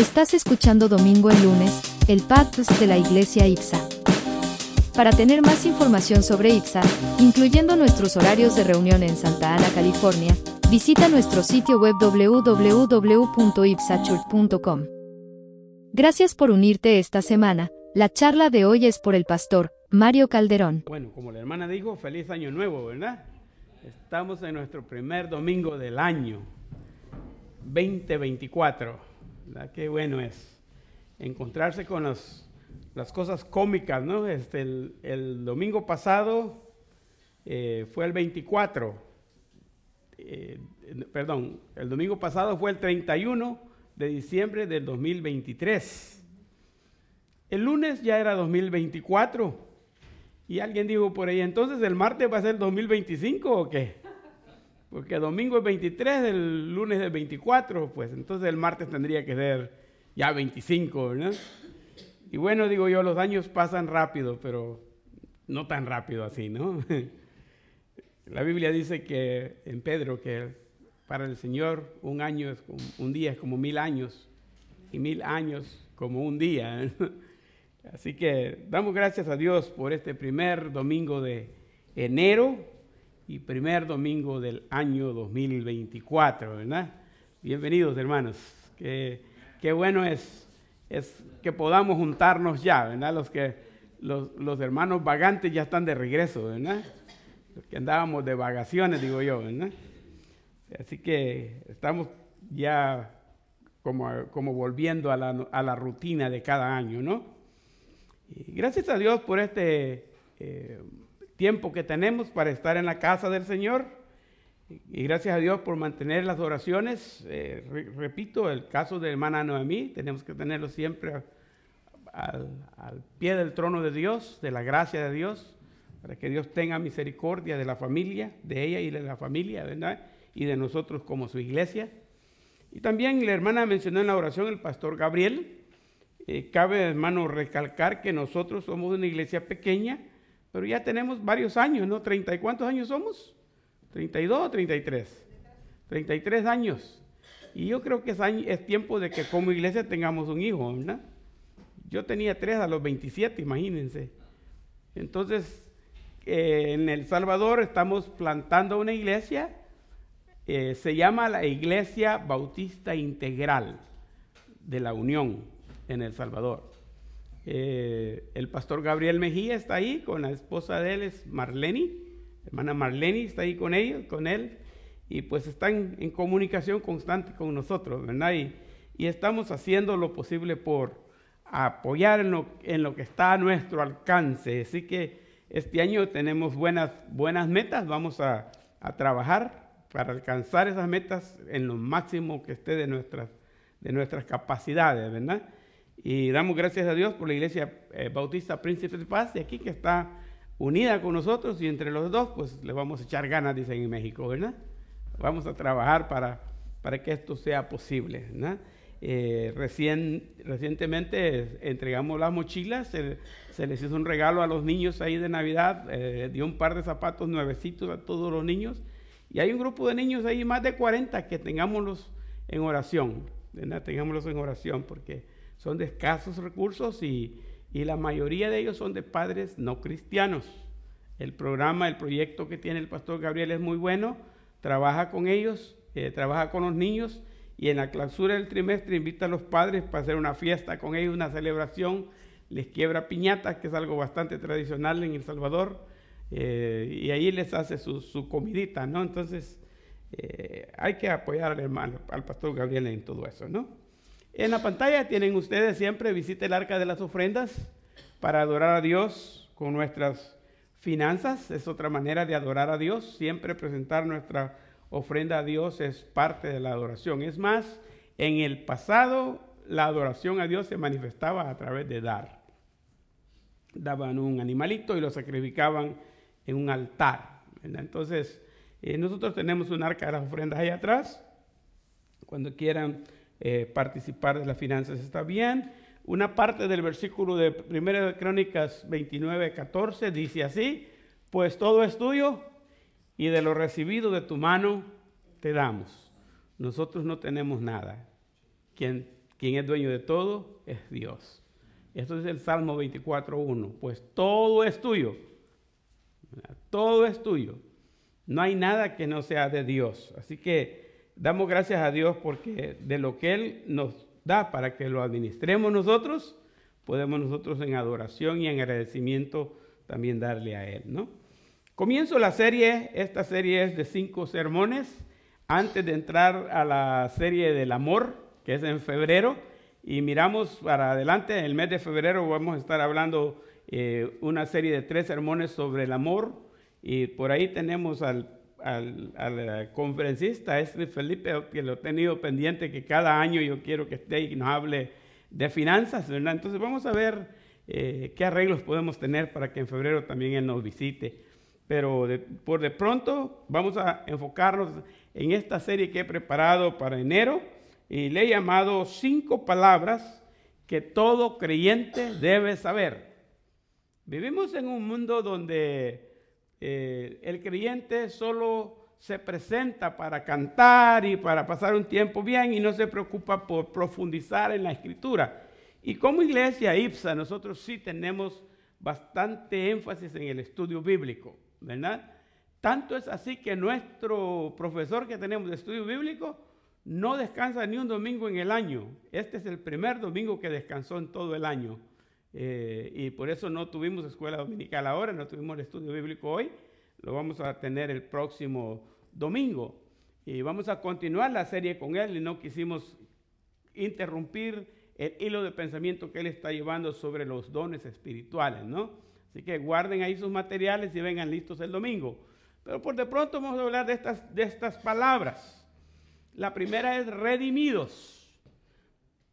Estás escuchando Domingo en Lunes, el podcast de la Iglesia IPSA. Para tener más información sobre IPSA, incluyendo nuestros horarios de reunión en Santa Ana, California, visita nuestro sitio web www.ipsachurch.com. Gracias por unirte esta semana. La charla de hoy es por el pastor Mario Calderón. Bueno, como la hermana dijo, feliz año nuevo, ¿verdad? Estamos en nuestro primer domingo del año 2024. Qué bueno es encontrarse con las cosas cómicas, ¿no? Este, el, domingo pasado eh, fue el 24, eh, perdón, el domingo pasado fue el 31 de diciembre del 2023. El lunes ya era 2024. Y alguien dijo por ahí, entonces el martes va a ser 2025 o qué? Porque domingo es 23, el lunes es 24, pues entonces el martes tendría que ser ya 25, ¿verdad? Y bueno, digo yo, los años pasan rápido, pero no tan rápido así, ¿no? La Biblia dice que en Pedro que para el Señor un año es como, un día es como mil años y mil años como un día. Así que damos gracias a Dios por este primer domingo de enero y primer domingo del año 2024, ¿verdad? Bienvenidos, hermanos. Qué, qué bueno es, es que podamos juntarnos ya, ¿verdad? Los, que, los, los, hermanos vagantes ya están de regreso, ¿verdad? Los que andábamos de vacaciones, digo yo, ¿verdad? Así que estamos ya como, como volviendo a la, a la rutina de cada año, ¿no? Y gracias a Dios por este... Eh, tiempo que tenemos para estar en la casa del Señor. Y gracias a Dios por mantener las oraciones. Eh, repito, el caso de hermana Noemí, tenemos que tenerlo siempre al, pie del trono de Dios, de la gracia de Dios, para que Dios tenga misericordia de la familia, de ella y de la familia, ¿verdad? Y de nosotros como su iglesia. Y también la hermana mencionó en la oración el pastor Gabriel. Eh, cabe, hermano, recalcar que nosotros somos una iglesia pequeña, pero ya tenemos varios años, ¿no? ¿Treinta y cuántos años somos? ¿32 o 33? 33 años. Y yo creo que es, es tiempo de que como iglesia tengamos un hijo, ¿verdad? Yo tenía tres a los 27, imagínense. Entonces, eh, en El Salvador estamos plantando una iglesia, eh, se llama la Iglesia Bautista Integral de la Unión en El Salvador. Eh, el pastor Gabriel Mejía está ahí con la esposa de él, es Marleni, hermana Marleni está ahí con ellos, con él, y pues están en comunicación constante con nosotros, ¿verdad? Y, estamos haciendo lo posible por apoyar en lo, que está a nuestro alcance. Así que este año tenemos buenas, buenas metas, vamos a, a trabajar para alcanzar esas metas en lo máximo que esté de nuestras, de nuestras capacidades, ¿verdad? Y damos gracias a Dios por la Iglesia eh, Bautista Príncipe de Paz de aquí que está unida con nosotros y entre los dos pues le vamos a echar ganas, dicen en México, ¿verdad? Vamos a trabajar para, para que esto sea posible, ¿verdad? Eh, recién, recientemente entregamos las mochilas, se, les hizo un regalo a los niños ahí de Navidad, eh, dio un par de zapatos nuevecitos a todos los niños y hay un grupo de niños ahí, más de 40, que tengámoslos en oración, ¿verdad? Tengámoslos en oración porque son de escasos recursos y, la mayoría de ellos son de padres no cristianos. El programa, el proyecto que tiene el pastor Gabriel es muy bueno, trabaja con ellos, eh, trabaja con los niños y en la clausura del trimestre invita a los padres para hacer una fiesta con ellos, una celebración, les quiebra piñatas, que es algo bastante tradicional en El Salvador, eh, y ahí les hace su, comidita, ¿no? Entonces, eh, hay que apoyar al hermano, al pastor Gabriel en todo eso, ¿no? En la pantalla tienen ustedes siempre, visite el arca de las ofrendas para adorar a Dios con nuestras finanzas. Es otra manera de adorar a Dios. Siempre presentar nuestra ofrenda a Dios es parte de la adoración. Es más, en el pasado la adoración a Dios se manifestaba a través de dar. Daban un animalito y lo sacrificaban en un altar. Entonces, eh, nosotros tenemos un arca de las ofrendas ahí atrás. Cuando quieran eh, participar de las finanzas está bien. Una parte del versículo de 1 Crónicas 29, 14 dice así, pues todo es tuyo y de lo recibido de tu mano te damos. Nosotros no tenemos nada. Quien, quien es dueño de todo es Dios. Esto es el Salmo 24.1. Pues todo es tuyo. Todo es tuyo. No hay nada que no sea de Dios. Así que damos gracias a Dios porque de lo que Él nos da para que lo administremos nosotros, podemos nosotros en adoración y en agradecimiento también darle a Él, ¿no? Comienzo la serie, esta serie es de cinco sermones, antes de entrar a la serie del amor, que es en febrero, y miramos para adelante, en el mes de febrero vamos a estar hablando eh, una serie de tres sermones sobre el amor, y por ahí tenemos al, al, conferencista, este Felipe, que lo he tenido pendiente, que cada año yo quiero que esté y nos hable de finanzas, ¿verdad? Entonces vamos a ver eh, qué arreglos podemos tener para que en febrero también él nos visite. Pero por de pronto vamos a enfocarnos en esta serie que he preparado para enero y le he llamado cinco palabras que todo creyente debe saber. Vivimos en un mundo donde eh, el creyente solo se presenta para cantar y para pasar un tiempo bien y no se preocupa por profundizar en la escritura. Y como iglesia IPSA nosotros sí tenemos bastante énfasis en el estudio bíblico. ¿verdad? Tanto es así que nuestro profesor que tenemos de estudio bíblico no descansa ni un domingo en el año. Este es el primer domingo que descansó en todo el año. Eh, y por eso no tuvimos escuela dominical ahora, no tuvimos el estudio bíblico hoy. Lo vamos a tener el próximo domingo. Y vamos a continuar la serie con él y no quisimos interrumpir el hilo de pensamiento que él está llevando sobre los dones espirituales, ¿no? Así que guarden ahí sus materiales y vengan listos el domingo. Pero por de pronto vamos a hablar de estas, de estas palabras. La primera es redimidos.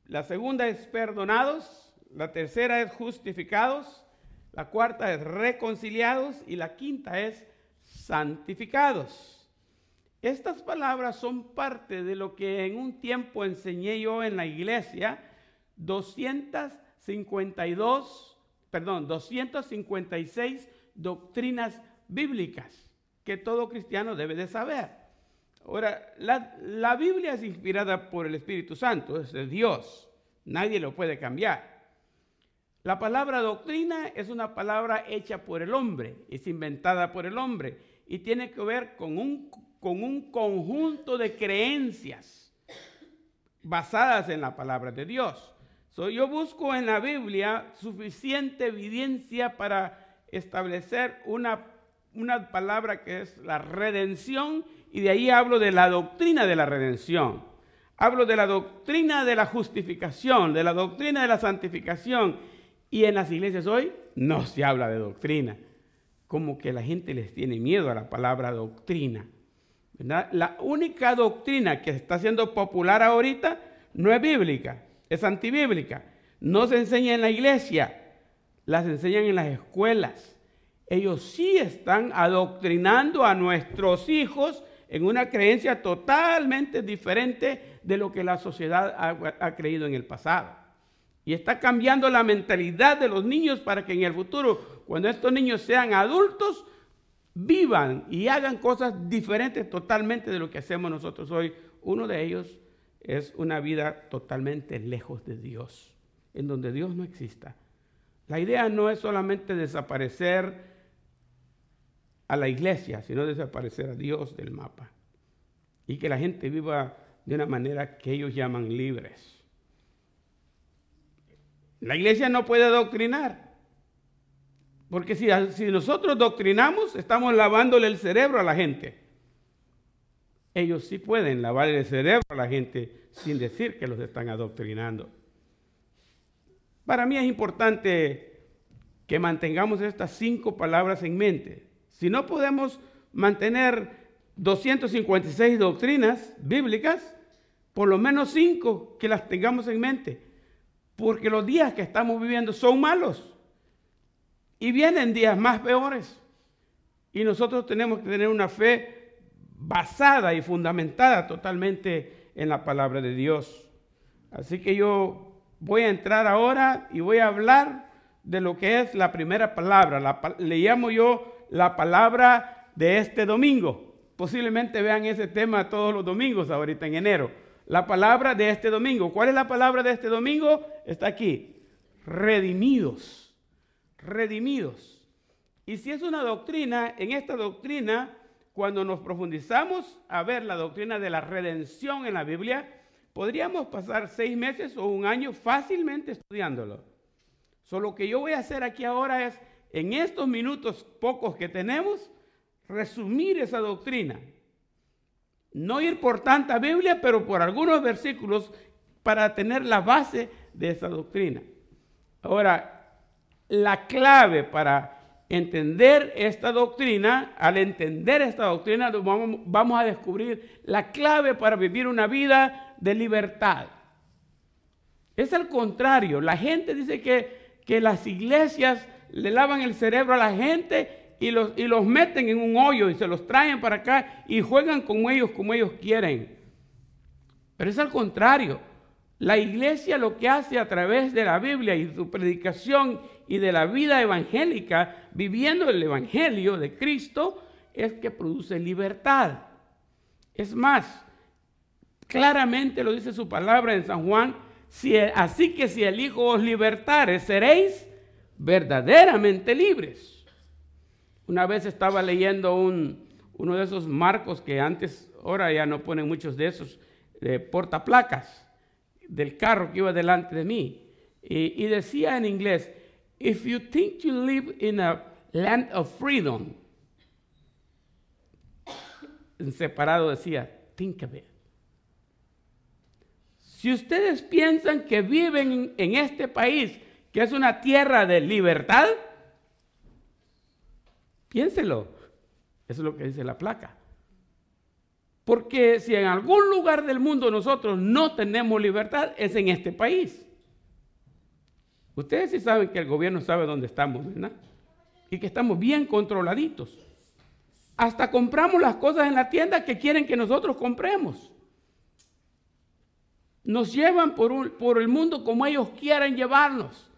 La segunda es perdonados. La tercera es justificados. La cuarta es reconciliados. Y la quinta es santificados. Estas palabras son parte de lo que en un tiempo enseñé yo en la iglesia. 252 perdón, 256 doctrinas bíblicas que todo cristiano debe de saber. Ahora, la, Biblia es inspirada por el Espíritu Santo, es de Dios, nadie lo puede cambiar. La palabra doctrina es una palabra hecha por el hombre, es inventada por el hombre y tiene que ver con un, con un conjunto de creencias basadas en la palabra de Dios yo busco en la Biblia suficiente evidencia para establecer una, una palabra que es la redención y de ahí hablo de la doctrina de la redención. Hablo de la doctrina de la justificación, de la doctrina de la santificación. Y en las iglesias hoy no se habla de doctrina. Como que la gente les tiene miedo a la palabra doctrina. La única doctrina que está siendo popular ahorita no es bíblica, es antibíblica. No se enseña en la iglesia, las enseñan en las escuelas. Ellos sí están adoctrinando a nuestros hijos en una creencia totalmente diferente de lo que la sociedad ha, creído en el pasado. Y está cambiando la mentalidad de los niños para que en el futuro, cuando estos niños sean adultos, vivan y hagan cosas diferentes totalmente de lo que hacemos nosotros hoy. Uno de ellos es una vida totalmente lejos de Dios, en donde Dios no exista. La idea no es solamente desaparecer a la iglesia, sino desaparecer a Dios del mapa. Y que la gente viva de una manera que ellos llaman libres. La iglesia no puede doctrinar. Porque si, si nosotros doctrinamos, estamos lavándole el cerebro a la gente ellos sí pueden lavar el cerebro a la gente sin decir que los están adoctrinando. Para mí es importante que mantengamos estas cinco palabras en mente. Si no podemos mantener 256 doctrinas bíblicas, por lo menos cinco que las tengamos en mente, porque los días que estamos viviendo son malos y vienen días más peores. Y nosotros tenemos que tener una fe basada y fundamentada totalmente en la palabra de Dios. Así que yo voy a entrar ahora y voy a hablar de lo que es la primera palabra. le llamo yo la palabra de este domingo. Posiblemente vean ese tema todos los domingos ahorita en enero. La palabra de este domingo. ¿Cuál es la palabra de este domingo? Está aquí. Redimidos. Redimidos. Y si es una doctrina, en esta doctrina, cuando nos profundizamos a ver la doctrina de la redención en la Biblia, podríamos pasar seis meses o un año fácilmente estudiándolo. Solo que yo voy a hacer aquí ahora es, en estos minutos pocos que tenemos, resumir esa doctrina. No ir por tanta Biblia, pero por algunos versículos para tener la base de esa doctrina. Ahora, la clave para entender esta doctrina, al entender esta doctrina, vamos, a descubrir la clave para vivir una vida de libertad. Es al contrario, la gente dice que, que las iglesias le lavan el cerebro a la gente y los, y los meten en un hoyo y se los traen para acá y juegan con ellos como ellos quieren. Pero es al contrario. La iglesia lo que hace a través de la Biblia y su predicación y de la vida evangélica, viviendo el Evangelio de Cristo, es que produce libertad. Es más, claramente lo dice su palabra en San Juan, si, así que si el Hijo os libertare, seréis verdaderamente libres. Una vez estaba leyendo un, uno de esos marcos que antes, ahora ya no ponen muchos de esos, de portaplacas del carro que iba delante de mí. Y, y decía en inglés, if you think you live in a land of freedom, en separado decía, think of it. Si ustedes piensan que viven en este país, que es una tierra de libertad, piénselo. Eso es lo que dice la placa. Porque si en algún lugar del mundo nosotros no tenemos libertad, es en este país. Ustedes sí saben que el gobierno sabe dónde estamos, ¿verdad? Y que estamos bien controladitos. Hasta compramos las cosas en la tienda que quieren que nosotros compremos. Nos llevan por, por el mundo como ellos quieren llevarnos.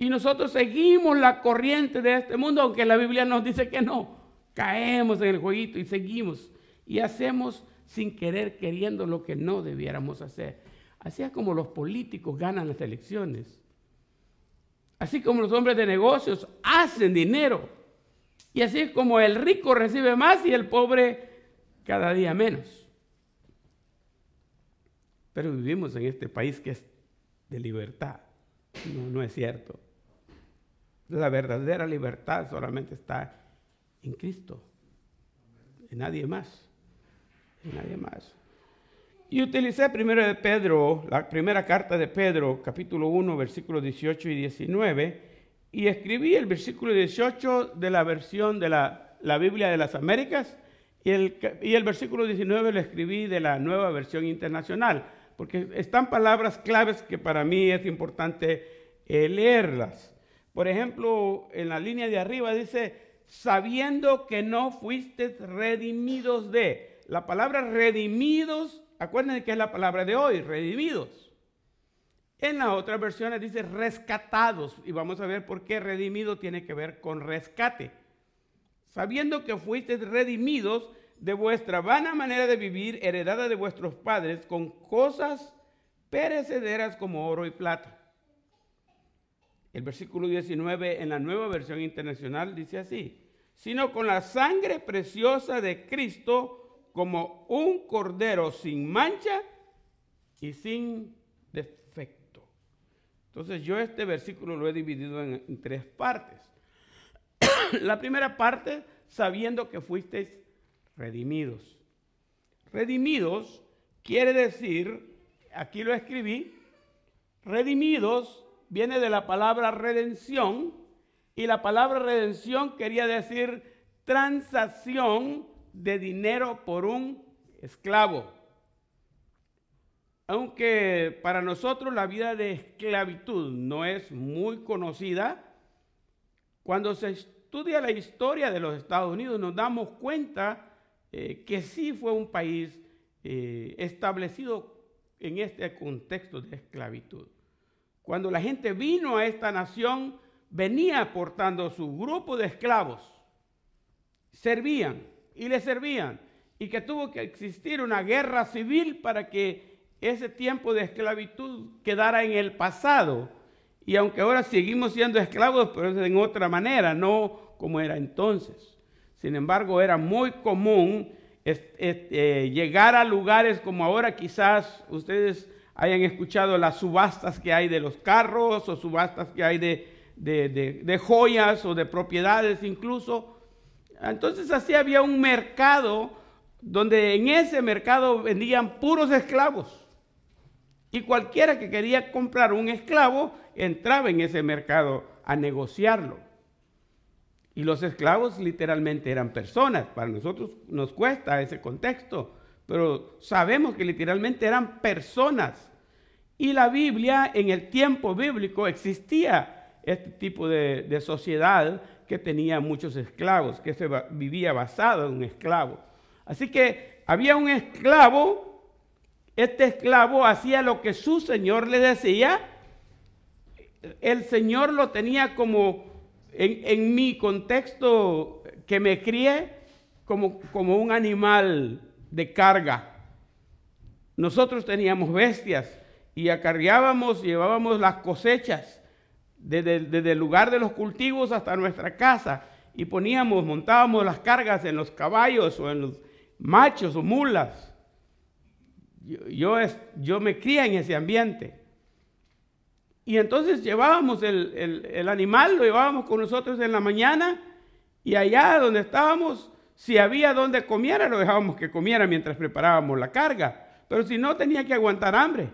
Y nosotros seguimos la corriente de este mundo, aunque la Biblia nos dice que no. Caemos en el jueguito y seguimos y hacemos sin querer, queriendo lo que no debiéramos hacer. Así es como los políticos ganan las elecciones. Así como los hombres de negocios hacen dinero. Y así es como el rico recibe más y el pobre cada día menos. Pero vivimos en este país que es de libertad. No, no es cierto. La verdadera libertad solamente está en Cristo, en nadie más y nadie más. Y utilicé primero de Pedro, la primera carta de Pedro, capítulo 1, versículos 18 y 19, y escribí el versículo 18 de la versión de la, la Biblia de las Américas, y el, y el versículo 19 lo escribí de la nueva versión internacional, porque están palabras claves que para mí es importante eh, leerlas. Por ejemplo, en la línea de arriba dice, sabiendo que no fuiste redimidos de, la palabra redimidos, acuérdense que es la palabra de hoy, redimidos. En la otra versión dice rescatados y vamos a ver por qué redimido tiene que ver con rescate. Sabiendo que fuisteis redimidos de vuestra vana manera de vivir heredada de vuestros padres con cosas perecederas como oro y plata. El versículo 19 en la nueva versión internacional dice así, sino con la sangre preciosa de Cristo, como un cordero sin mancha y sin defecto. Entonces yo este versículo lo he dividido en, tres partes. La primera parte, sabiendo que fuisteis redimidos. Redimidos quiere decir, aquí lo escribí, redimidos viene de la palabra redención y la palabra redención quería decir transacción de dinero por un esclavo. Aunque para nosotros la vida de esclavitud no es muy conocida, cuando se estudia la historia de los Estados Unidos nos damos cuenta eh, que sí fue un país eh, establecido en este contexto de esclavitud. Cuando la gente vino a esta nación, venía portando su grupo de esclavos, servían, y le servían y que tuvo que existir una guerra civil para que ese tiempo de esclavitud quedara en el pasado. Y aunque ahora seguimos siendo esclavos, pero en otra manera, no como era entonces. Sin embargo, era muy común eh, llegar a lugares como ahora quizás ustedes hayan escuchado las subastas que hay de los carros o subastas que hay de, de joyas o de propiedades incluso. Entonces así había un mercado donde en ese mercado vendían puros esclavos. Y cualquiera que quería comprar un esclavo entraba en ese mercado a negociarlo. Y los esclavos literalmente eran personas. Para nosotros nos cuesta ese contexto, pero sabemos que literalmente eran personas. Y la Biblia, en el tiempo bíblico, existía este tipo de, sociedad que tenía muchos esclavos, que se vivía basado en un esclavo. Así que había un esclavo este esclavo hacía lo que su señor le decía. El señor lo tenía como, en, mi contexto que me crié, como, como un animal de carga. Nosotros teníamos bestias y acarreábamos, llevábamos las cosechas desde, desde, el lugar de los cultivos hasta nuestra casa y poníamos, montábamos las cargas en los caballos o en los machos o mulas yo, yo, me cría en ese ambiente. Y entonces llevábamos el, animal, lo llevábamos con nosotros en la mañana y allá donde estábamos, si había donde comiera, lo dejábamos que comiera mientras preparábamos la carga. Pero si no, tenía que aguantar hambre.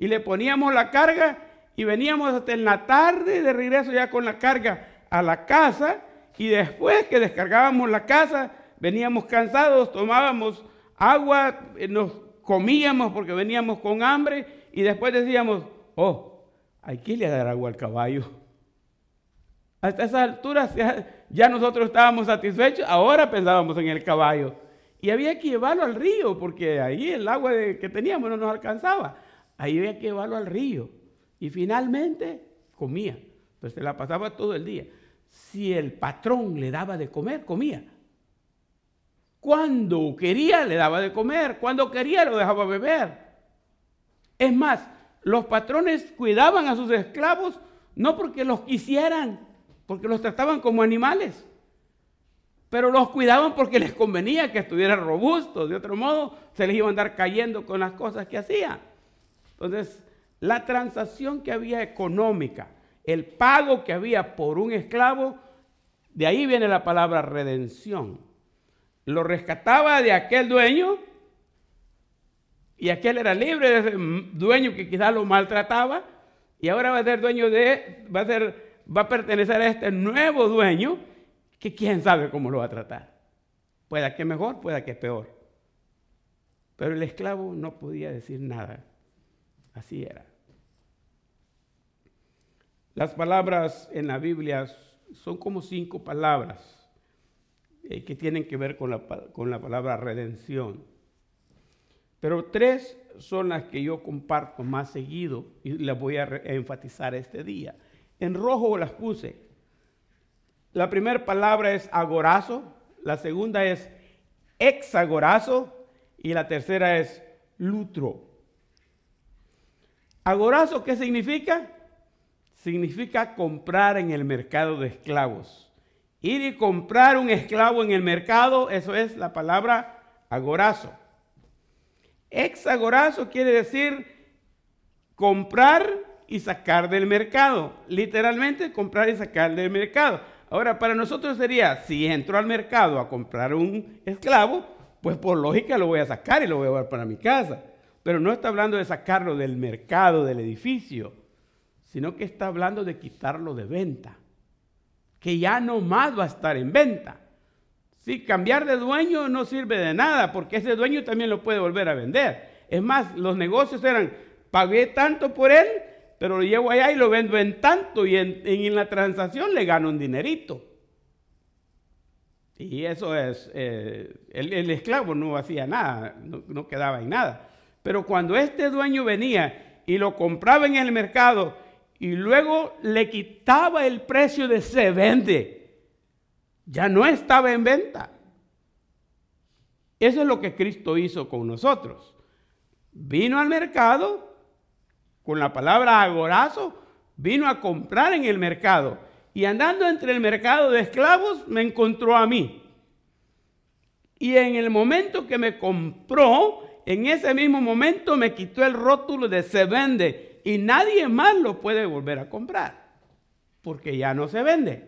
Y le poníamos la carga y veníamos hasta en la tarde de regreso ya con la carga a la casa. Y después que descargábamos la casa, veníamos cansados, tomábamos agua, eh, nos comíamos porque veníamos con hambre y después decíamos, oh, hay que a dar agua al caballo. Hasta esas alturas ya, nosotros estábamos satisfechos, ahora pensábamos en el caballo. Y había que llevarlo al río, porque ahí el agua que teníamos no nos alcanzaba. Ahí había que llevarlo al río. Y finalmente comía. Pues se la pasaba todo el día. Si el patrón le daba de comer, comía. Cuando quería le daba de comer, cuando quería lo dejaba beber. Es más, los patrones cuidaban a sus esclavos no porque los quisieran, porque los trataban como animales, pero los cuidaban porque les convenía que estuvieran robustos. De otro modo, se les iba a andar cayendo con las cosas que hacían. Entonces, la transacción que había económica, el pago que había por un esclavo, de ahí viene la palabra redención lo rescataba de aquel dueño y aquel era libre de ese dueño que quizás lo maltrataba y ahora va a ser dueño de, va a ser, va a pertenecer a este nuevo dueño que quién sabe cómo lo va a tratar. Pueda que mejor, pueda que peor. Pero el esclavo no podía decir nada. Así era. Las palabras en la Biblia son como cinco palabras eh, que tienen que ver con la, con la palabra redención. Pero tres son las que yo comparto más seguido y las voy a enfatizar este día. En rojo las puse. La primera palabra es agorazo, la segunda es exagorazo y la tercera es lutro. Agorazo, ¿qué significa? Significa comprar en el mercado de esclavos. Ir y comprar un esclavo en el mercado, eso es la palabra agorazo. Exagorazo quiere decir comprar y sacar del mercado. Literalmente comprar y sacar del mercado. Ahora, para nosotros sería, si entro al mercado a comprar un esclavo, pues por lógica lo voy a sacar y lo voy a llevar para mi casa. Pero no está hablando de sacarlo del mercado, del edificio, sino que está hablando de quitarlo de venta que ya no más va a estar en venta. Si cambiar de dueño no sirve de nada, porque ese dueño también lo puede volver a vender. Es más, los negocios eran, pagué tanto por él, pero lo llevo allá y lo vendo en tanto, y en, la transacción le gano un dinerito. Y eso es, eh, el, esclavo no hacía nada, no, no quedaba en nada. Pero cuando este dueño venía y lo compraba en el mercado, y luego le quitaba el precio de se vende. Ya no estaba en venta. Eso es lo que Cristo hizo con nosotros. vino al mercado con la palabra agorazo, vino a comprar en el mercado. Y andando entre el mercado de esclavos, me encontró a mí. Y en el momento que me compró, en ese mismo momento me quitó el rótulo de se vende y nadie más lo puede volver a comprar, porque ya no se vende.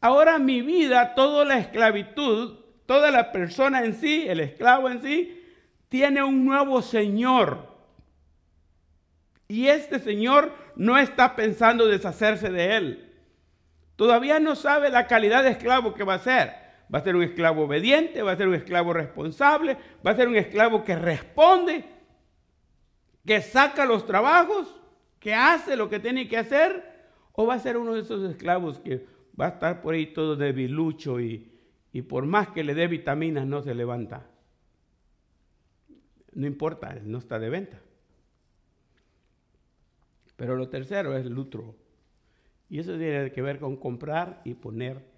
Ahora mi vida, toda la esclavitud, toda la persona en sí, el esclavo en sí, tiene un nuevo Señor. Y este Señor no está pensando deshacerse de él. Todavía no sabe la calidad de esclavo que va a ser. Va a ser un esclavo obediente, va a ser un esclavo responsable, va a ser un esclavo que responde, que saca los trabajos, que hace lo que tiene que hacer, o va a ser uno de esos esclavos que va a estar por ahí todo debilucho y, y por más que le dé vitaminas no se levanta. No importa, no está de venta. Pero lo tercero es el lutro. Y eso tiene que ver con comprar y poner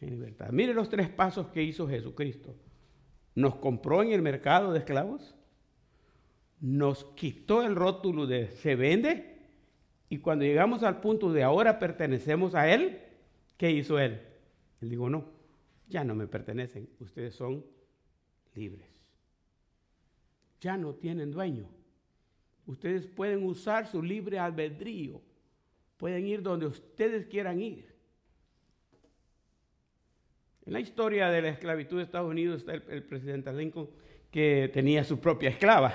en libertad. Mire los tres pasos que hizo Jesucristo. Nos compró en el mercado de esclavos, nos quitó el rótulo de se vende y cuando llegamos al punto de ahora pertenecemos a Él, ¿qué hizo Él? Él dijo, no, ya no me pertenecen, ustedes son libres. Ya no tienen dueño. Ustedes pueden usar su libre albedrío. Pueden ir donde ustedes quieran ir. En la historia de la esclavitud de Estados Unidos está el, presidente Lincoln que tenía su propia esclava.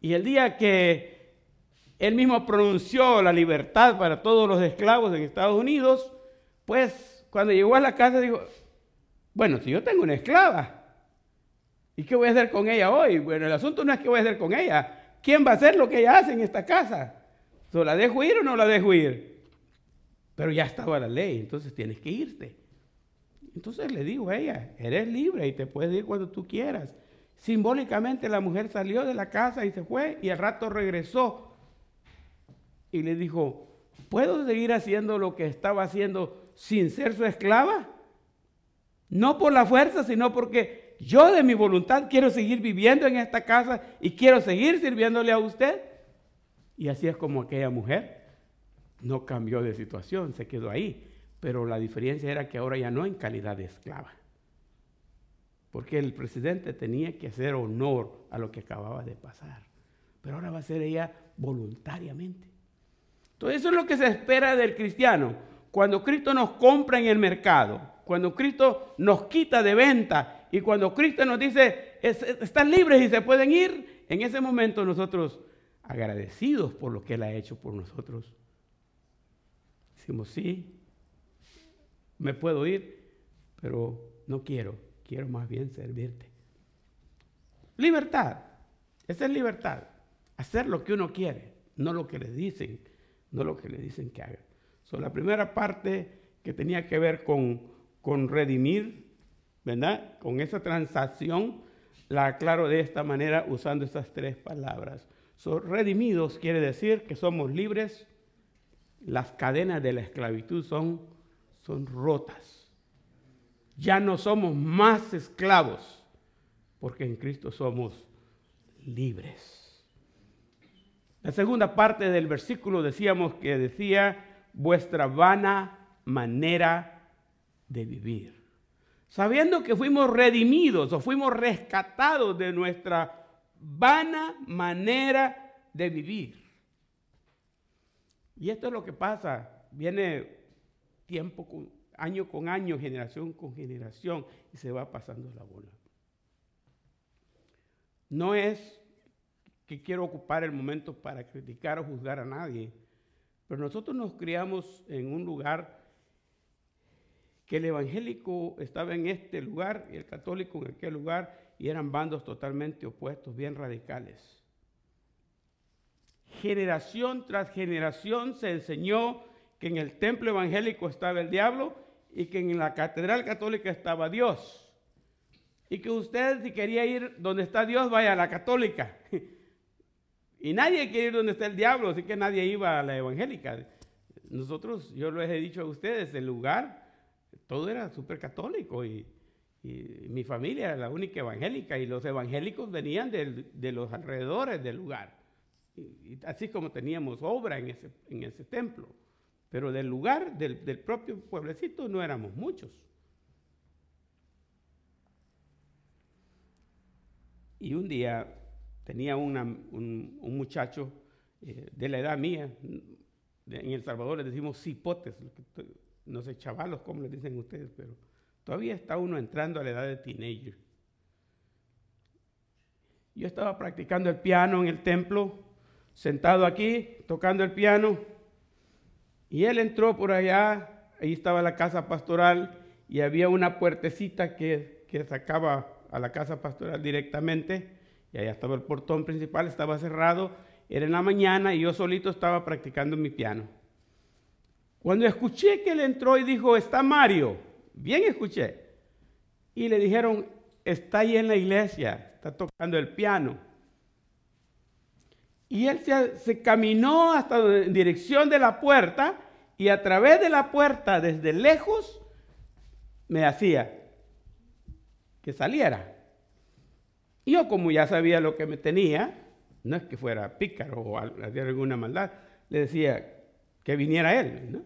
Y el día que él mismo pronunció la libertad para todos los esclavos en Estados Unidos, pues cuando llegó a la casa dijo, bueno, si yo tengo una esclava, ¿y qué voy a hacer con ella hoy? Bueno, el asunto no es qué voy a hacer con ella, ¿quién va a hacer lo que ella hace en esta casa? ¿La dejo ir o no la dejo ir? Pero ya estaba la ley, entonces tienes que irte. Entonces le digo a ella, eres libre y te puedes ir cuando tú quieras. Simbólicamente la mujer salió de la casa y se fue y al rato regresó y le dijo, ¿puedo seguir haciendo lo que estaba haciendo sin ser su esclava? No por la fuerza, sino porque yo de mi voluntad quiero seguir viviendo en esta casa y quiero seguir sirviéndole a usted. Y así es como aquella mujer no cambió de situación, se quedó ahí. Pero la diferencia era que ahora ya no en calidad de esclava. Porque el presidente tenía que hacer honor a lo que acababa de pasar. Pero ahora va a ser ella voluntariamente. Entonces eso es lo que se espera del cristiano. Cuando Cristo nos compra en el mercado, cuando Cristo nos quita de venta y cuando Cristo nos dice, están libres y se pueden ir, en ese momento nosotros, agradecidos por lo que Él ha hecho por nosotros, decimos, sí, me puedo ir, pero no quiero, quiero más bien servirte. Libertad, esa es libertad, hacer lo que uno quiere, no lo que le dicen, no lo que le dicen que haga. So, la primera parte que tenía que ver con, con redimir, ¿verdad? Con esa transacción, la aclaro de esta manera usando estas tres palabras. So, redimidos quiere decir que somos libres, las cadenas de la esclavitud son son rotas. Ya no somos más esclavos, porque en Cristo somos libres. La segunda parte del versículo decíamos que decía vuestra vana manera de vivir. Sabiendo que fuimos redimidos o fuimos rescatados de nuestra vana manera de vivir. Y esto es lo que pasa. Viene tiempo, con, año con año, generación con generación, y se va pasando la bola. No es que quiero ocupar el momento para criticar o juzgar a nadie, pero nosotros nos criamos en un lugar que el evangélico estaba en este lugar y el católico en aquel lugar y eran bandos totalmente opuestos, bien radicales. Generación tras generación se enseñó que en el templo evangélico estaba el diablo y que en la catedral católica estaba Dios. Y que usted si quería ir donde está Dios, vaya a la católica. Y nadie quiere ir donde está el diablo, así que nadie iba a la evangélica. Nosotros, yo les he dicho a ustedes, el lugar, todo era súper católico y, y mi familia era la única evangélica y los evangélicos venían de los alrededores del lugar. Y, así como teníamos obra en ese, en ese templo. Pero del lugar, del, del propio pueblecito, no éramos muchos. Y un día tenía un, muchacho eh, de la edad mía, en El Salvador le decimos cipotes, no sé, chavalos, como le dicen ustedes, pero todavía está uno entrando a la edad de teenager. Yo estaba practicando el piano en el templo, sentado aquí, tocando el piano, y él entró por allá, ahí estaba la casa pastoral, y había una puertecita que, que sacaba a la casa pastoral directamente, y allá estaba el portón principal, estaba cerrado, era en la mañana y yo solito estaba practicando mi piano. Cuando escuché que él entró y dijo, está Mario, bien escuché, y le dijeron, está ahí en la iglesia, está tocando el piano. Y él se, caminó hasta en dirección de la puerta y a través de la puerta, desde lejos, me hacía, que saliera. Yo como ya sabía lo que me tenía, no es que fuera pícaro o alguna maldad, le decía que viniera él.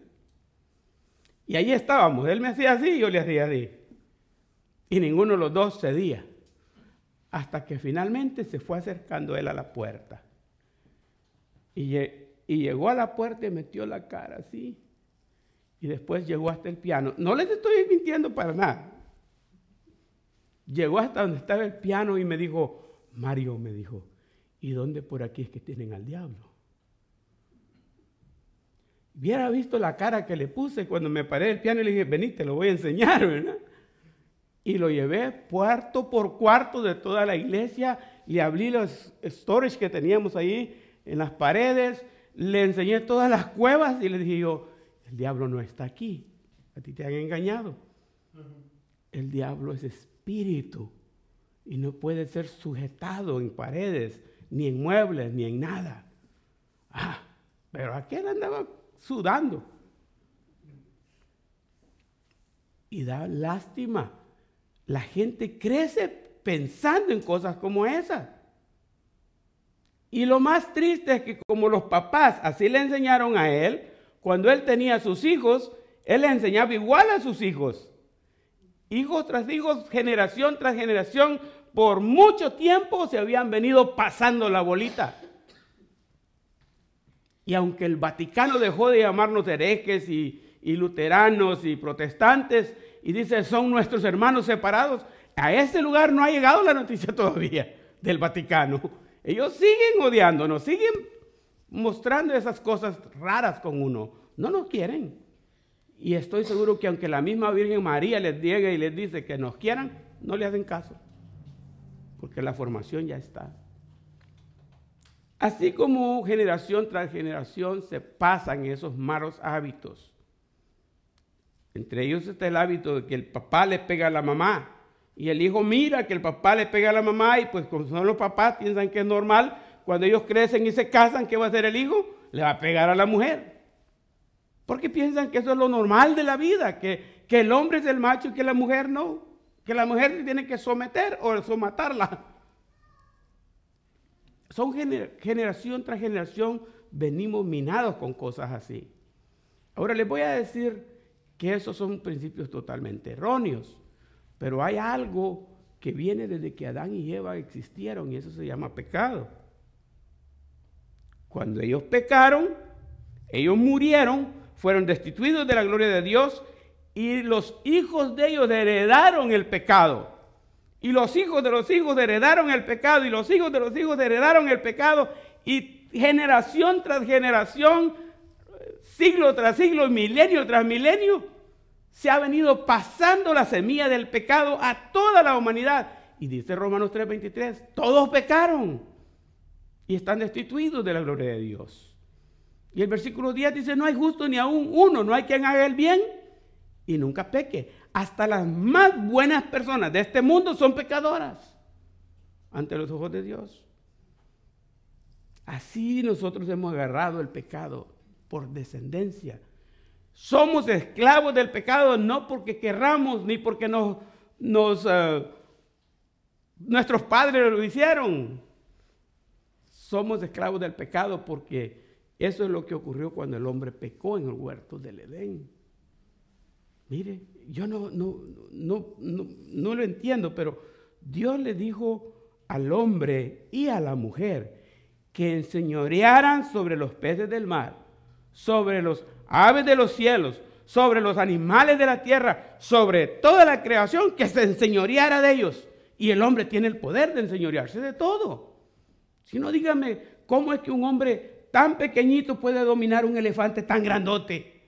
Y ahí estábamos, él me hacía así y yo le hacía así. Y ninguno de los dos cedía. Hasta que finalmente se fue acercando él a la puerta. Y, llegó a la puerta y metió la cara así. Y después llegó hasta el piano. No les estoy mintiendo para nada. Llegó hasta donde estaba el piano y me dijo, Mario me dijo, ¿y dónde por aquí es que tienen al diablo? Hubiera visto la cara que le puse cuando me paré del piano y le dije, vení, te lo voy a enseñar, ¿verdad? Y lo llevé cuarto por cuarto de toda la iglesia, le abrí los storage que teníamos ahí en las paredes, le enseñé todas las cuevas y le dije yo, el diablo no está aquí, a ti te han engañado. El diablo es espíritu y no puede ser sujetado en paredes, ni en muebles, ni en nada. Ah, pero aquel andaba sudando. Y da lástima. La gente crece pensando en cosas como esas. Y lo más triste es que como los papás así le enseñaron a él, cuando él tenía sus hijos, él le enseñaba igual a sus hijos hijos tras hijos, generación tras generación, por mucho tiempo se habían venido pasando la bolita. Y aunque el Vaticano dejó de llamarnos herejes y, luteranos y protestantes, y dice son nuestros hermanos separados, a ese lugar no ha llegado la noticia todavía del Vaticano. Ellos siguen odiándonos, siguen mostrando esas cosas raras con uno. No nos quieren. Y estoy seguro que aunque la misma Virgen María les diga y les dice que nos quieran, no le hacen caso. Porque la formación ya está. Así como generación tras generación se pasan esos malos hábitos. Entre ellos está el hábito de que el papá le pega a la mamá. Y el hijo mira que el papá le pega a la mamá y pues como son los papás piensan que es normal. Cuando ellos crecen y se casan, ¿qué va a hacer el hijo? Le va a pegar a la mujer. Porque piensan que eso es lo normal de la vida, que, que el hombre es el macho y que la mujer no, que la mujer se tiene que someter o somatarla. Son generación tras generación venimos minados con cosas así. Ahora les voy a decir que esos son principios totalmente erróneos, pero hay algo que viene desde que Adán y Eva existieron y eso se llama pecado. Cuando ellos pecaron, ellos murieron, fueron destituidos de la gloria de Dios y los hijos de ellos heredaron el pecado. Y los hijos de los hijos heredaron el pecado y los hijos de los hijos heredaron el pecado y generación tras generación, siglo tras siglo, milenio tras milenio, se ha venido pasando la semilla del pecado a toda la humanidad. Y dice Romanos 3:23, todos pecaron y están destituidos de la gloria de Dios. Y el versículo 10 dice, no hay justo ni aún uno, no hay quien haga el bien y nunca peque. Hasta las más buenas personas de este mundo son pecadoras ante los ojos de Dios. Así nosotros hemos agarrado el pecado por descendencia. Somos esclavos del pecado no porque querramos ni porque nos, eh, Nuestros padres lo hicieron. Somos esclavos del pecado porque eso es lo que ocurrió cuando el hombre pecó en el huerto del Edén. Mire, yo no, no, no, no, lo entiendo, pero Dios le dijo al hombre y a la mujer que enseñorearan sobre los peces del mar, sobre los aves de los cielos, sobre los animales de la tierra, sobre toda la creación, que se enseñoreara de ellos. Y el hombre tiene el poder de enseñorearse de todo. Si no, dígame, ¿cómo es que un hombre tan pequeñito puede dominar un elefante tan grandote?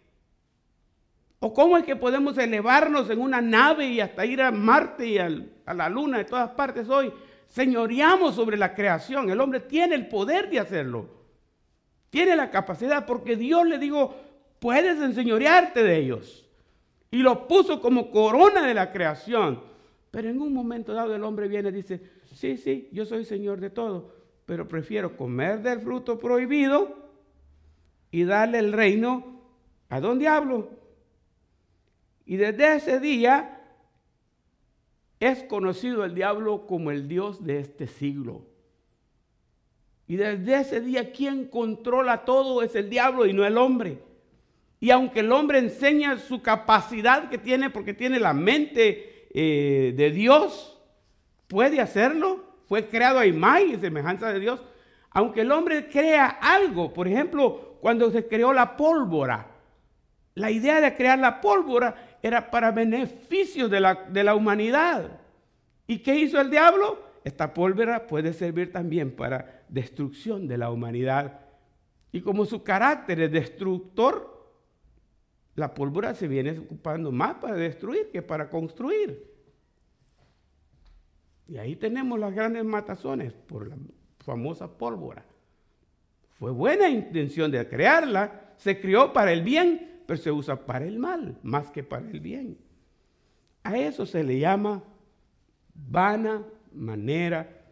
¿O cómo es que podemos elevarnos en una nave y hasta ir a Marte y a la Luna de todas partes hoy? Señoreamos sobre la creación. El hombre tiene el poder de hacerlo. Tiene la capacidad porque Dios le dijo, puedes enseñorearte de ellos. Y lo puso como corona de la creación. Pero en un momento dado el hombre viene y dice, sí, sí, yo soy señor de todo, pero prefiero comer del fruto prohibido y darle el reino a don diablo. Y desde ese día es conocido el diablo como el Dios de este siglo. Y desde ese día quien controla todo es el diablo y no el hombre. Y aunque el hombre enseña su capacidad que tiene, porque tiene la mente eh, de Dios, puede hacerlo. Fue creado a imagen y semejanza de Dios. Aunque el hombre crea algo, por ejemplo, cuando se creó la pólvora, la idea de crear la pólvora era para beneficio de la, de la humanidad. ¿Y qué hizo el diablo? Esta pólvora puede servir también para destrucción de la humanidad. Y como su carácter es destructor, la pólvora se viene ocupando más para destruir que para construir. Y ahí tenemos las grandes matazones por la famosa pólvora. Fue buena intención de crearla, se crió para el bien, pero se usa para el mal, más que para el bien. A eso se le llama vana manera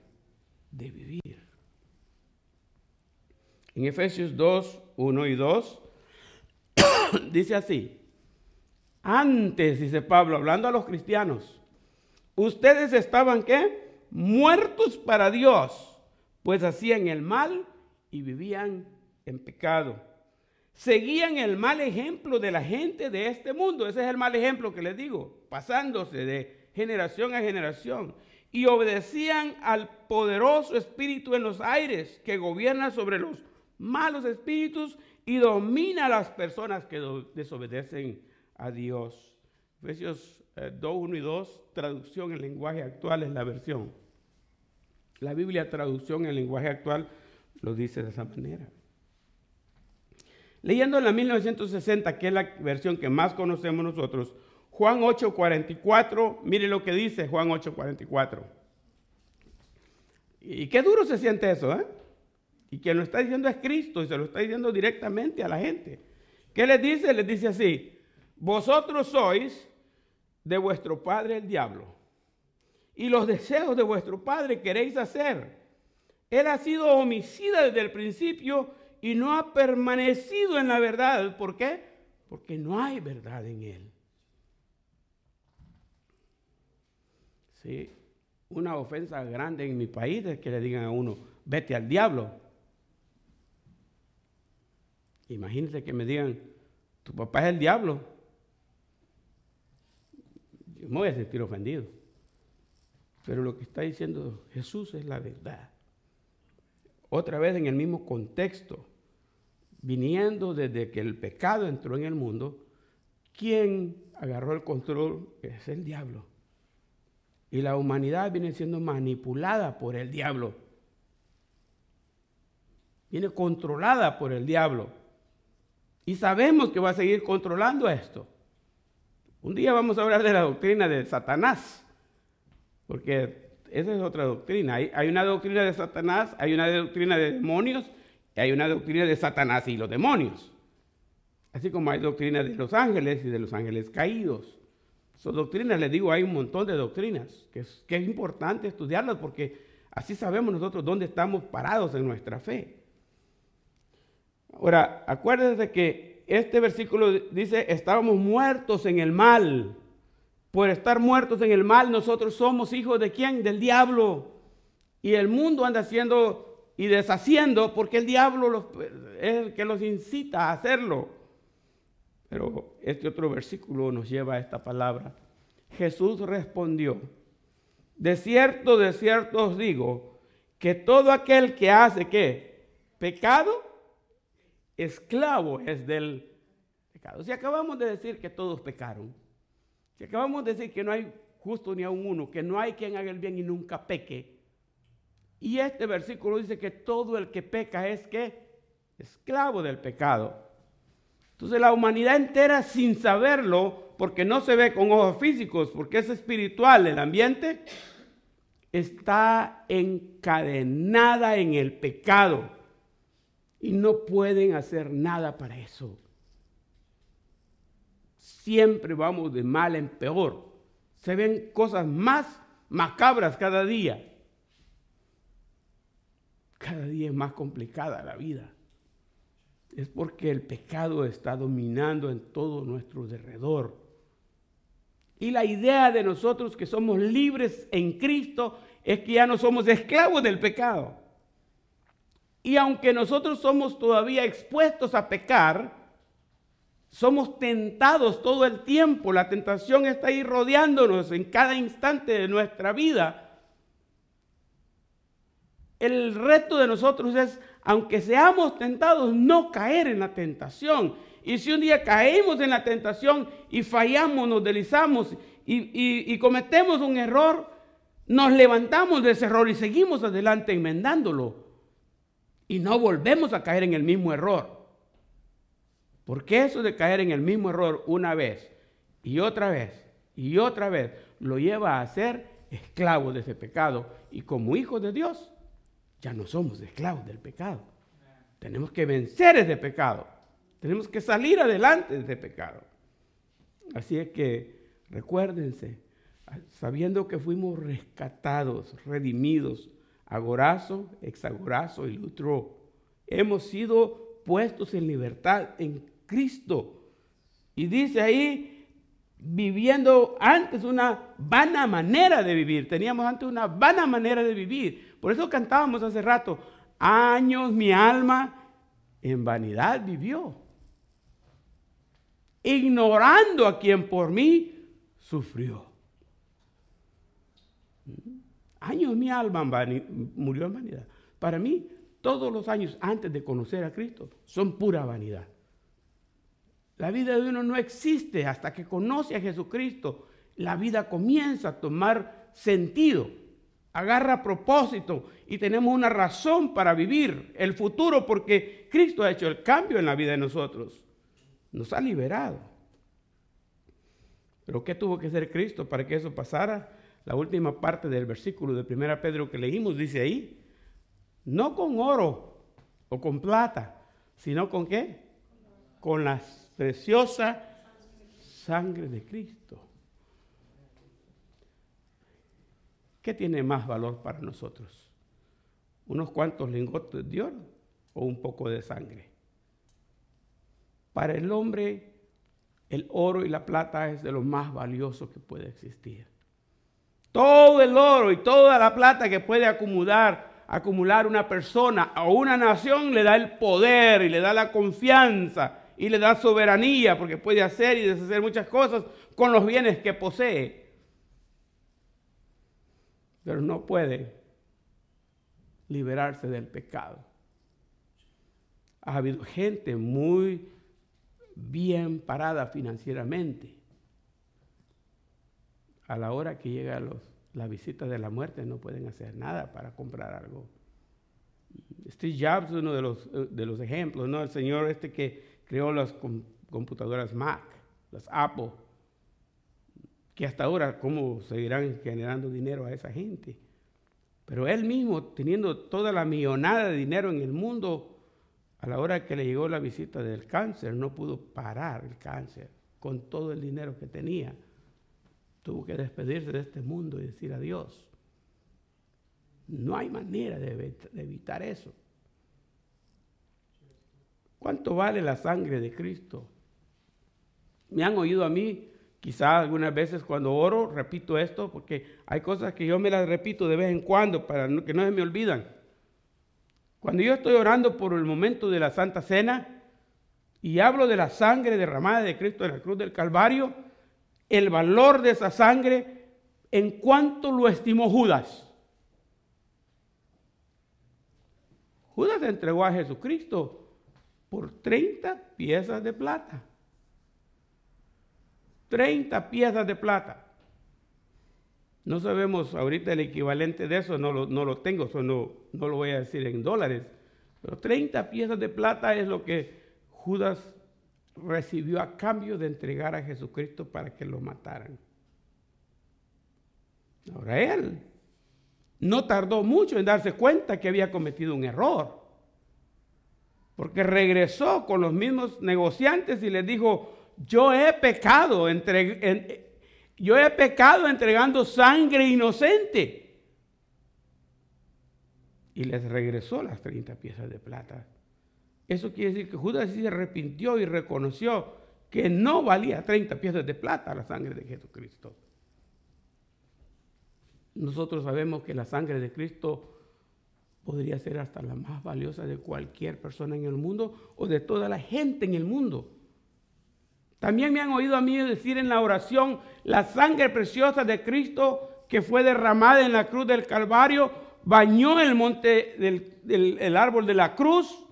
de vivir. En Efesios 2, 1 y 2 dice así, antes, dice Pablo, hablando a los cristianos, ustedes estaban qué? Muertos para Dios, pues hacían el mal y vivían en pecado. Seguían el mal ejemplo de la gente de este mundo. Ese es el mal ejemplo que les digo, pasándose de generación a generación. Y obedecían al poderoso espíritu en los aires que gobierna sobre los malos espíritus y domina a las personas que desobedecen a Dios. Efesios 2, eh, 1 y 2, traducción en lenguaje actual es la versión. La Biblia traducción en lenguaje actual lo dice de esa manera. Leyendo en la 1960, que es la versión que más conocemos nosotros, Juan 8:44, mire lo que dice Juan 8:44. Y qué duro se siente eso, ¿eh? Y quien lo está diciendo es Cristo y se lo está diciendo directamente a la gente. ¿Qué les dice? Les dice así, vosotros sois de vuestro padre el diablo y los deseos de vuestro padre queréis hacer. Él ha sido homicida desde el principio y no ha permanecido en la verdad. ¿Por qué? Porque no hay verdad en él. Sí, una ofensa grande en mi país es que le digan a uno, vete al diablo. Imagínense que me digan, tu papá es el diablo. Yo me voy a sentir ofendido. Pero lo que está diciendo Jesús es la verdad. Otra vez en el mismo contexto, viniendo desde que el pecado entró en el mundo, ¿quién agarró el control? Es el diablo. Y la humanidad viene siendo manipulada por el diablo. Viene controlada por el diablo. Y sabemos que va a seguir controlando esto. Un día vamos a hablar de la doctrina de Satanás, porque esa es otra doctrina. Hay, una doctrina de Satanás, hay una doctrina de demonios, y hay una doctrina de Satanás y los demonios. Así como hay doctrina de los ángeles y de los ángeles caídos. Son doctrinas, les digo, hay un montón de doctrinas es, que es importante estudiarlas porque así sabemos nosotros dónde estamos parados en nuestra fe. Ahora, acuérdense que este versículo dice, estábamos muertos en el mal. por estar muertos en el mal, nosotros somos hijos de quién? Del diablo. Y el mundo anda haciendo y deshaciendo porque el diablo es el que los incita a hacerlo. Pero este otro versículo nos lleva a esta palabra. Jesús respondió, de cierto, de cierto os digo, que todo aquel que hace qué? Pecado, esclavo es del pecado. Si acabamos de decir que todos pecaron, si acabamos de decir que no hay justo ni a uno, que no hay quien haga el bien y nunca peque, y este versículo dice que todo el que peca es que esclavo del pecado. Entonces la humanidad entera sin saberlo, porque no se ve con ojos físicos, porque es espiritual el ambiente, está encadenada en el pecado y no pueden hacer nada para eso. Siempre vamos de mal en peor. Se ven cosas más macabras cada día. Cada día es más complicada la vida. Es porque el pecado está dominando en todo nuestro derredor. Y la idea de nosotros que somos libres en Cristo es que ya no somos esclavos del pecado. Y aunque nosotros somos todavía expuestos a pecar, somos tentados todo el tiempo. La tentación está ahí rodeándonos en cada instante de nuestra vida. El reto de nosotros es, aunque seamos tentados, no caer en la tentación. Y si un día caemos en la tentación y fallamos, nos deslizamos y, cometemos un error, nos levantamos de ese error y seguimos adelante enmendándolo. Y no volvemos a caer en el mismo error. Porque eso de caer en el mismo error una vez y otra vez y otra vez lo lleva a ser esclavo de ese pecado. Y como hijos de Dios, ya no somos esclavos del pecado. Tenemos que vencer ese pecado. Tenemos que salir adelante de ese pecado. Así es que recuérdense, sabiendo que fuimos rescatados, redimidos, agorazo, exagorazo y lutro, hemos sido puestos en libertad en Cristo. Y dice ahí, viviendo antes una vana manera de vivir. Teníamos antes una vana manera de vivir. Por eso cantábamos hace rato, años mi alma en vanidad vivió ignorando a quien por mí sufrió. Años mi alma murió en vanidad. Para mí, todos los años antes de conocer a Cristo son pura vanidad. La vida de uno no existe hasta que conoce a Jesucristo. La vida comienza a tomar sentido, agarra propósito y tenemos una razón para vivir el futuro porque Cristo ha hecho el cambio en la vida de nosotros nos ha liberado. Pero ¿qué tuvo que hacer Cristo para que eso pasara? La última parte del versículo de 1 Pedro que leímos dice ahí, no con oro o con plata, sino con qué? Con la preciosa sangre de Cristo. ¿Qué tiene más valor para nosotros? ¿Unos cuantos lingotes de oro o un poco de sangre? Para el hombre, el oro y la plata es de lo más valioso que puede existir. Todo el oro y toda la plata que puede acumular, acumular una persona o una nación le da el poder y le da la confianza y le da soberanía porque puede hacer y deshacer muchas cosas con los bienes que posee. Pero no puede liberarse del pecado. Ha habido gente muy bien parada financieramente. A la hora que llega la visita de la muerte no pueden hacer nada para comprar algo. Steve Jobs es uno de los, de los ejemplos, ¿no? El señor este que creó las computadoras Mac, las Apple, que hasta ahora cómo seguirán generando dinero a esa gente. Pero él mismo, teniendo toda la millonada de dinero en el mundo, a la hora que le llegó la visita del cáncer, no pudo parar el cáncer con todo el dinero que tenía. Tuvo que despedirse de este mundo y decir adiós. No hay manera de evitar eso. ¿Cuánto vale la sangre de Cristo? Me han oído a mí Quizá algunas veces cuando oro repito esto porque hay cosas que yo me las repito de vez en cuando para que no se me olvidan. Cuando yo estoy orando por el momento de la Santa Cena y hablo de la sangre derramada de Cristo en la cruz del Calvario, el valor de esa sangre, ¿en cuánto lo estimó Judas? Judas entregó a Jesucristo por 30 piezas de plata. 30 piezas de plata. No sabemos ahorita el equivalente de eso, no lo, no lo tengo, eso no, no lo voy a decir en dólares, pero 30 piezas de plata es lo que Judas recibió a cambio de entregar a Jesucristo para que lo mataran. Ahora él no tardó mucho en darse cuenta que había cometido un error, porque regresó con los mismos negociantes y les dijo, yo he pecado, yo he pecado entregando sangre inocente. Y les regresó las 30 piezas de plata. Eso quiere decir que Judas se arrepintió y reconoció que no valía 30 piezas de plata la sangre de Jesucristo. Nosotros sabemos que la sangre de Cristo podría ser hasta la más valiosa de cualquier persona en el mundo o de toda la gente en el mundo. También me han oído a mí decir en la oración, la sangre preciosa de Cristo que fue derramada en la cruz del Calvario, bañó el monte del árbol de la cruz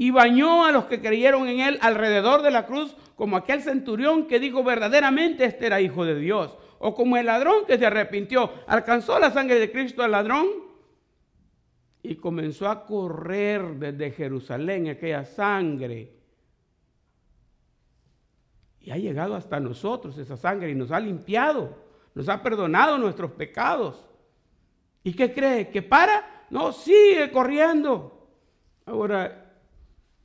y bañó a los que creyeron en él alrededor de la cruz, como aquel centurión que dijo verdaderamente este era hijo de Dios, o como el ladrón que se arrepintió, alcanzó la sangre de Cristo al ladrón y comenzó a correr desde Jerusalén aquella sangre y ha llegado hasta nosotros esa sangre y nos ha limpiado, nos ha perdonado nuestros pecados. ¿Y qué cree? ¿Que para? No, sigue corriendo. Ahora,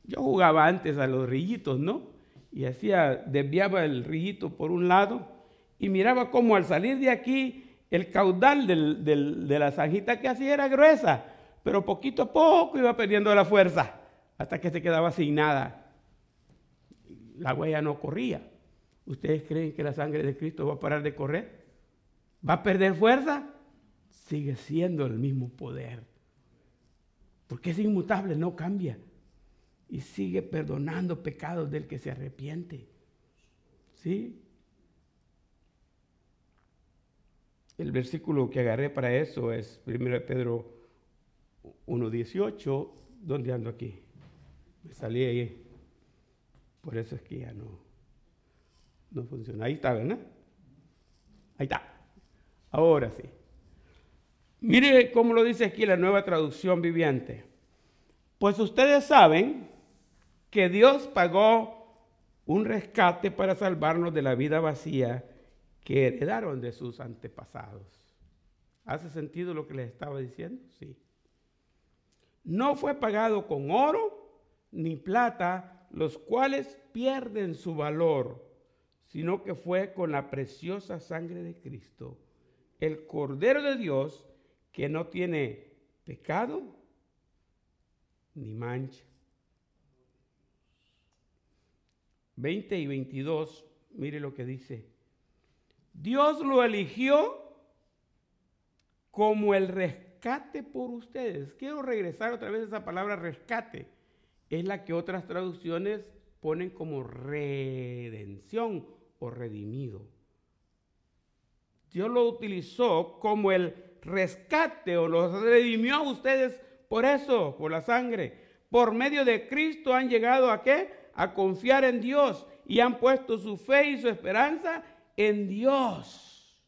yo jugaba antes a los rillitos, ¿no? Y hacía, desviaba el rillito por un lado y miraba cómo al salir de aquí el caudal de la zanjita que hacía era gruesa, pero poquito a poco iba perdiendo la fuerza hasta que se quedaba sin nada. La huella no corría. ¿Ustedes creen que la sangre de Cristo va a parar de correr? ¿Va a perder fuerza? Sigue siendo el mismo poder. Porque es inmutable, no cambia. Y sigue perdonando pecados del que se arrepiente. ¿Sí? El versículo que agarré para eso es 1 Pedro 1.18. ¿Dónde ando aquí? Me salí ahí. Por eso es que ya no. No funciona. Ahí está, ¿verdad? Ahí está. Ahora sí. Mire cómo lo dice aquí la nueva traducción viviente. Pues ustedes saben que Dios pagó un rescate para salvarnos de la vida vacía que heredaron de sus antepasados. ¿Hace sentido lo que les estaba diciendo? Sí. No fue pagado con oro ni plata, los cuales pierden su valor sino que fue con la preciosa sangre de Cristo, el Cordero de Dios, que no tiene pecado ni mancha. 20 y 22, mire lo que dice. Dios lo eligió como el rescate por ustedes. Quiero regresar otra vez a esa palabra rescate. Es la que otras traducciones ponen como redención redimido. Dios lo utilizó como el rescate o los redimió a ustedes por eso, por la sangre. Por medio de Cristo han llegado a qué? A confiar en Dios y han puesto su fe y su esperanza en Dios.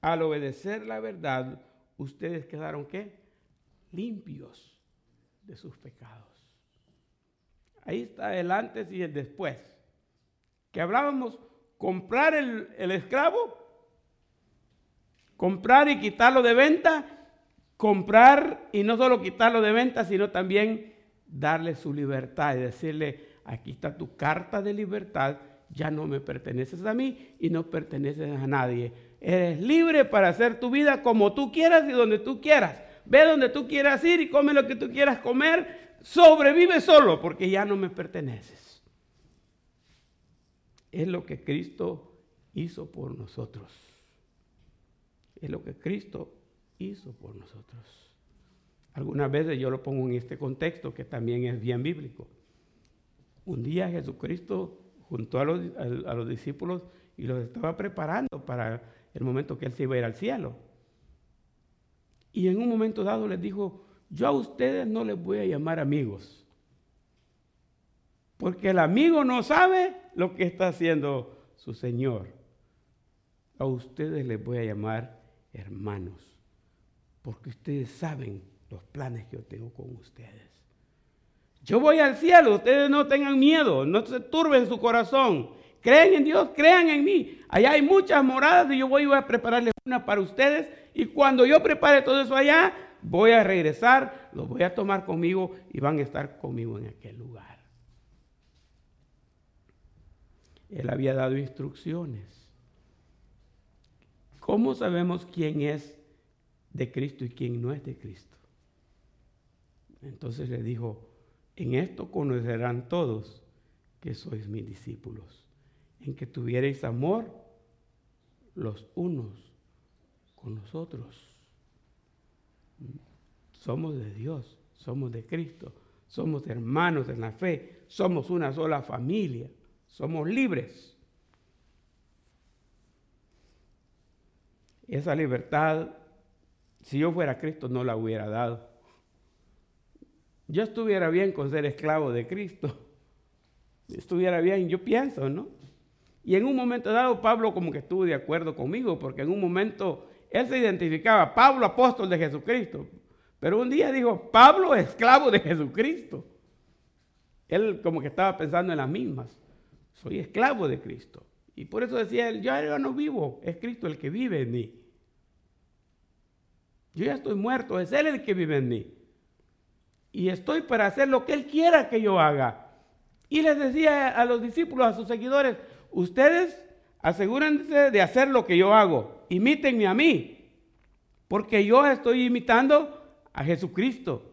Al obedecer la verdad, ustedes quedaron qué? Limpios de sus pecados. Ahí está el antes y el después que hablábamos, comprar el, esclavo, comprar y quitarlo de venta, comprar y no solo quitarlo de venta, sino también darle su libertad y decirle, aquí está tu carta de libertad, ya no me perteneces a mí y no perteneces a nadie. Eres libre para hacer tu vida como tú quieras y donde tú quieras. Ve donde tú quieras ir y come lo que tú quieras comer. Sobrevive solo porque ya no me perteneces. es lo que Cristo hizo por nosotros. Es lo que Cristo hizo por nosotros. Algunas veces yo lo pongo en este contexto que también es bien bíblico. Un día Jesucristo juntó a los, a los discípulos y los estaba preparando para el momento que Él se iba a ir al cielo. Y en un momento dado les dijo, yo a ustedes no les voy a llamar amigos, porque el amigo no sabe lo que está haciendo su Señor. A ustedes les voy a llamar hermanos, porque ustedes saben los planes que yo tengo con ustedes. Yo voy al cielo, ustedes no tengan miedo, no se turben su corazón. Creen en Dios, crean en mí. Allá hay muchas moradas y yo voy a prepararles una para ustedes. Y cuando yo prepare todo eso allá, voy a regresar, los voy a tomar conmigo y van a estar conmigo en aquel lugar. Él había dado instrucciones. ¿Cómo sabemos quién es de Cristo y quién no es de Cristo? Entonces le dijo, en esto conocerán todos que sois mis discípulos en que tuvierais amor los unos con los otros. Somos de Dios, somos de Cristo, somos hermanos en la fe, somos una sola familia, somos libres. Esa libertad, si yo fuera Cristo, no la hubiera dado. Yo estuviera bien con ser esclavo de Cristo. Estuviera bien, yo pienso, ¿no? Y en un momento dado Pablo como que estuvo de acuerdo conmigo, porque en un momento él se identificaba, Pablo apóstol de Jesucristo. Pero un día dijo, Pablo esclavo de Jesucristo. Él como que estaba pensando en las mismas. Soy esclavo de Cristo. Y por eso decía él, yo ya no vivo, es Cristo el que vive en mí. Yo ya estoy muerto, es Él el que vive en mí. Y estoy para hacer lo que Él quiera que yo haga. Y les decía a los discípulos, a sus seguidores, ustedes asegúrense de hacer lo que yo hago, imítenme a mí, porque yo estoy imitando a Jesucristo.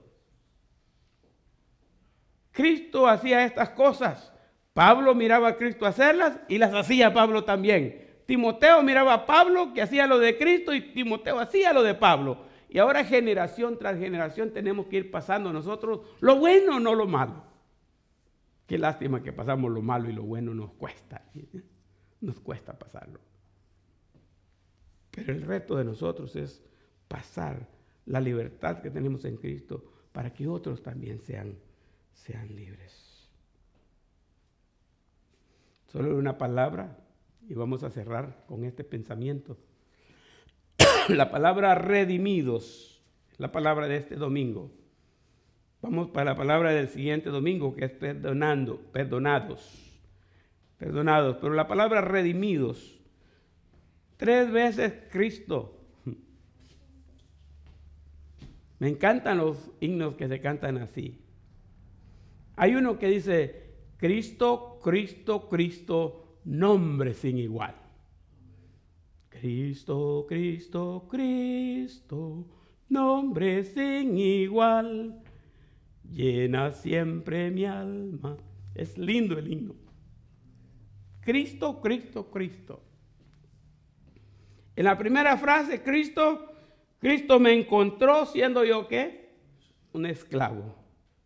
Cristo hacía estas cosas. Pablo miraba a Cristo hacerlas y las hacía Pablo también. Timoteo miraba a Pablo que hacía lo de Cristo y Timoteo hacía lo de Pablo. Y ahora generación tras generación tenemos que ir pasando nosotros lo bueno, no lo malo. Qué lástima que pasamos lo malo y lo bueno nos cuesta. Nos cuesta pasarlo. Pero el reto de nosotros es pasar la libertad que tenemos en Cristo para que otros también sean, sean libres. Solo una palabra y vamos a cerrar con este pensamiento. la palabra redimidos, la palabra de este domingo. Vamos para la palabra del siguiente domingo, que es perdonando, perdonados. Perdonados. Pero la palabra redimidos. Tres veces Cristo. Me encantan los himnos que se cantan así. Hay uno que dice, Cristo, Cristo, Cristo, nombre sin igual. Cristo, Cristo, Cristo, nombre sin igual llena siempre mi alma. Es lindo el himno. Cristo, Cristo, Cristo. En la primera frase, Cristo, Cristo me encontró siendo yo qué? Un esclavo.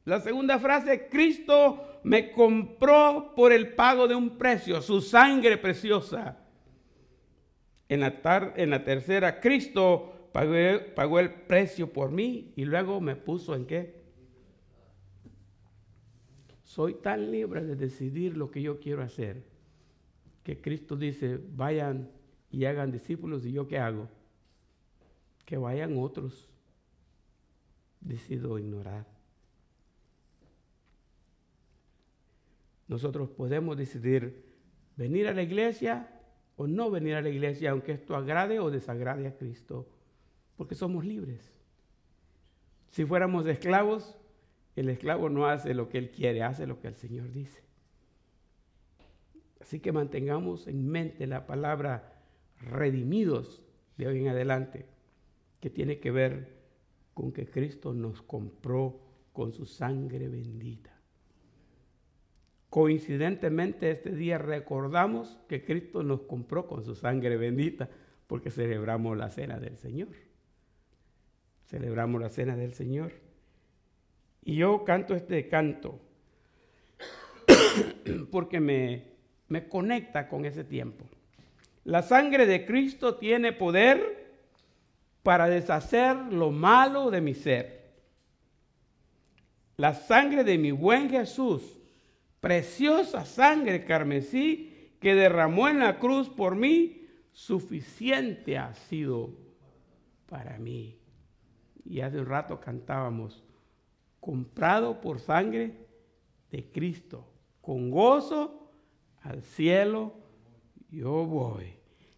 La segunda frase, Cristo me compró por el pago de un precio, su sangre preciosa. En la, tercera, Cristo pagó el precio por mí y luego me puso en qué? soy tan libre de decidir lo que yo quiero hacer, que Cristo dice, vayan y hagan discípulos, y yo qué hago? Que vayan otros. Decido ignorar. Nosotros podemos decidir venir a la iglesia o no venir a la iglesia, aunque esto agrade o desagrade a Cristo, porque somos libres. Si fuéramos esclavos, el esclavo no hace lo que él quiere, hace lo que el Señor dice. Así que mantengamos en mente la palabra redimidos de hoy en adelante, que tiene que ver con que Cristo nos compró con su sangre bendita. Coincidentemente este día recordamos que Cristo nos compró con su sangre bendita porque celebramos la cena del Señor. Celebramos la cena del Señor. Y yo canto este canto porque me, me conecta con ese tiempo. La sangre de Cristo tiene poder para deshacer lo malo de mi ser. La sangre de mi buen Jesús, preciosa sangre carmesí que derramó en la cruz por mí, suficiente ha sido para mí. Y hace un rato cantábamos, comprado por sangre de Cristo, con gozo al cielo yo voy.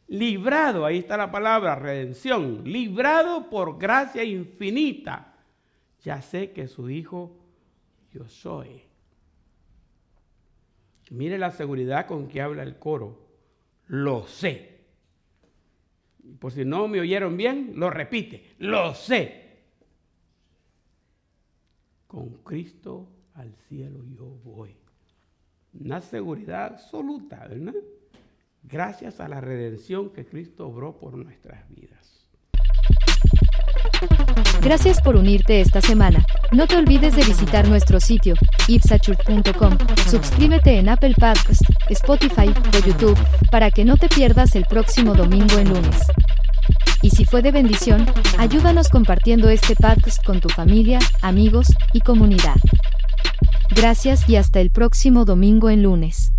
Librado, ahí está la palabra, redención, librado por gracia infinita. Ya sé que su hijo yo soy. Mire la seguridad con que habla el coro. Lo sé. Por si no me oyeron bien, lo repite. Lo sé. Con Cristo al cielo yo voy. Una seguridad absoluta, ¿verdad? Gracias a la redención que Cristo obró por nuestras vidas. Gracias por unirte esta semana. No te olvides de visitar nuestro sitio, ipsachurch.com. Suscríbete en Apple Podcasts, Spotify o YouTube, para que no te pierdas el próximo domingo en lunes. Y si fue de bendición, ayúdanos compartiendo este podcast con tu familia, amigos y comunidad. Gracias y hasta el próximo domingo en lunes.